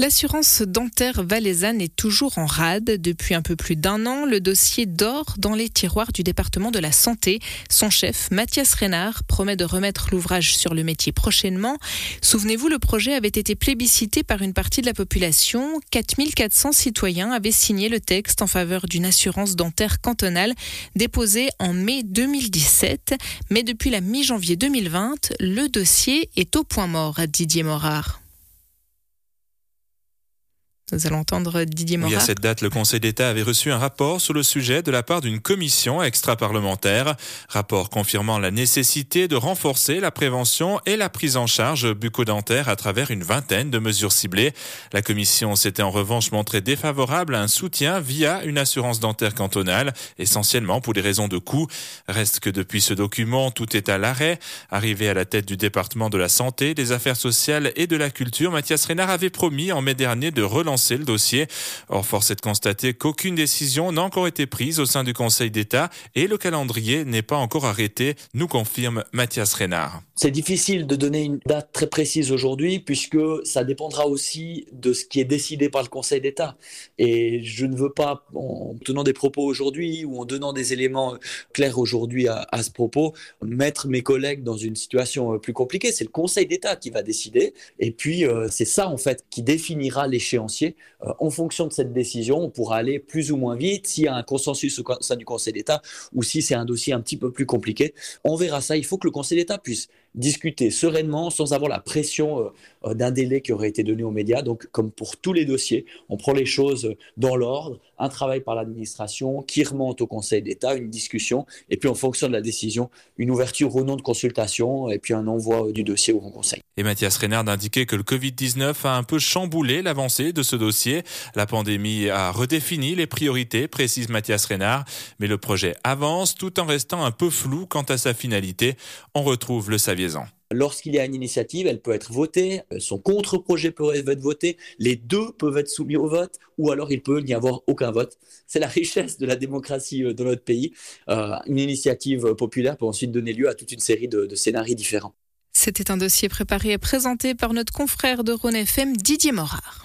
L'assurance dentaire valaisanne est toujours en rade. Depuis un peu plus d'un an, le dossier dort dans les tiroirs du département de la santé. Son chef, Mathias Reynard, promet de remettre l'ouvrage sur le métier prochainement. Souvenez-vous, le projet avait été plébiscité par une partie de la population. 4400 citoyens avaient signé le texte en faveur d'une assurance dentaire cantonale déposée en mai 2017. Mais depuis la mi-janvier 2020, le dossier est au point mort Didier Morard. Nous allons entendre Didier Morin. Oui, à cette date, le Conseil d'État avait reçu un rapport sur le sujet de la part d'une commission extra-parlementaire. Rapport confirmant la nécessité de renforcer la prévention et la prise en charge bucco-dentaire à travers une vingtaine de mesures ciblées. La commission s'était en revanche montrée défavorable à un soutien via une assurance dentaire cantonale, essentiellement pour des raisons de coût. Reste que depuis ce document, tout est à l'arrêt. Arrivé à la tête du département de la santé, des affaires sociales et de la culture, Mathias Reynard avait promis en mai dernier de relancer le dossier. Or, force est de constater qu'aucune décision n'a encore été prise au sein du Conseil d'État et le calendrier n'est pas encore arrêté, nous confirme Mathias Reynard. C'est difficile de donner une date très précise aujourd'hui puisque ça dépendra aussi de ce qui est décidé par le Conseil d'État. Et je ne veux pas, en tenant des propos aujourd'hui ou en donnant des éléments clairs aujourd'hui à, ce propos, mettre mes collègues dans une situation plus compliquée. C'est le Conseil d'État qui va décider. Et puis, euh, c'est ça, en fait, qui définira l'échéancier. Euh, en fonction de cette décision, on pourra aller plus ou moins vite s'il y a un consensus au sein du Conseil d'État ou si c'est un dossier un petit peu plus compliqué. On verra ça. Il faut que le Conseil d'État puisse discuter sereinement sans avoir la pression euh, euh, d'un délai qui aurait été donné aux médias. Donc, comme pour tous les dossiers, on prend les choses dans l'ordre, un travail par l'administration qui remonte au Conseil d'État, une discussion, et puis en fonction de la décision, une ouverture ou non de consultation, et puis un envoi du dossier au Conseil. Et Mathias Reynard indiquait que le Covid-19 a un peu chamboulé l'avancée de ce dossier. La pandémie a redéfini les priorités, précise Mathias Reynard, mais le projet avance tout en restant un peu flou quant à sa finalité. On retrouve le Lorsqu'il y a une initiative, elle peut être votée, son contre-projet peut être voté, les deux peuvent être soumis au vote, ou alors il peut n'y avoir aucun vote. C'est la richesse de la démocratie euh, dans notre pays. Euh, une initiative populaire peut ensuite donner lieu à toute une série de, de scénarios différents. C'était un dossier préparé et présenté par notre confrère de Rhône FM, Didier Morard.